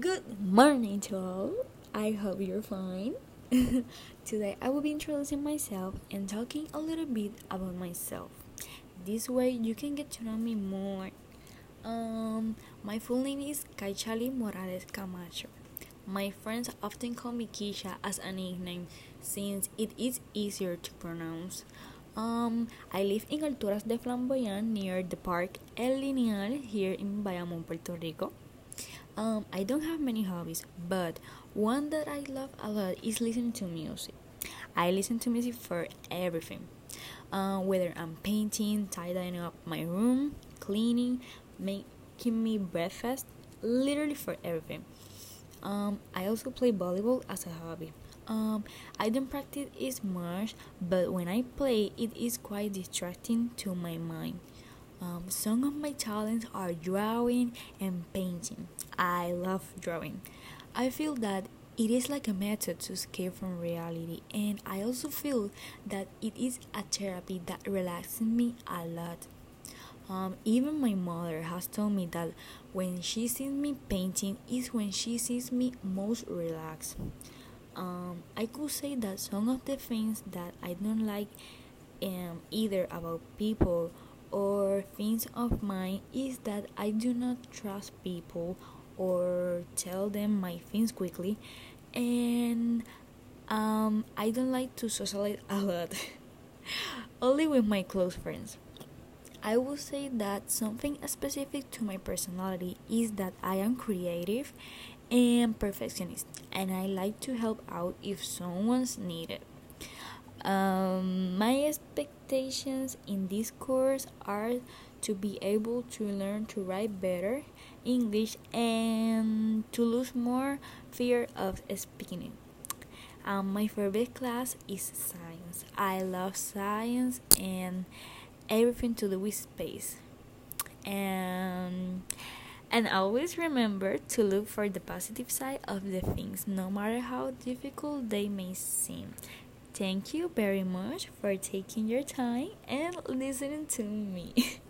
Good morning to all. I hope you're fine. Today I will be introducing myself and talking a little bit about myself. This way you can get to know me more. Um, my full name is Kaichali Morales Camacho. My friends often call me Kisha as a nickname since it is easier to pronounce. Um, I live in Alturas de Flamboyant near the park El Lineal here in Bayamón, Puerto Rico. Um, I don't have many hobbies, but one that I love a lot is listening to music. I listen to music for everything. Uh, whether I'm painting, tidying up my room, cleaning, making me breakfast, literally for everything. Um, I also play volleyball as a hobby. Um, I don't practice it much, but when I play, it is quite distracting to my mind. Um, some of my talents are drawing and painting. I love drawing. I feel that it is like a method to escape from reality, and I also feel that it is a therapy that relaxes me a lot. Um, even my mother has told me that when she sees me painting is when she sees me most relaxed. Um, I could say that some of the things that I don't like um, either about people or things of mine is that I do not trust people or tell them my things quickly. And um, I don't like to socialize a lot. Only with my close friends. I would say that something specific to my personality is that I am creative and perfectionist and I like to help out if someone's needed um, my expectations in this course are to be able to learn to write better English and to lose more fear of speaking. Um, my favorite class is science. I love science and everything to do with space. And and always remember to look for the positive side of the things, no matter how difficult they may seem. Thank you very much for taking your time and listening to me.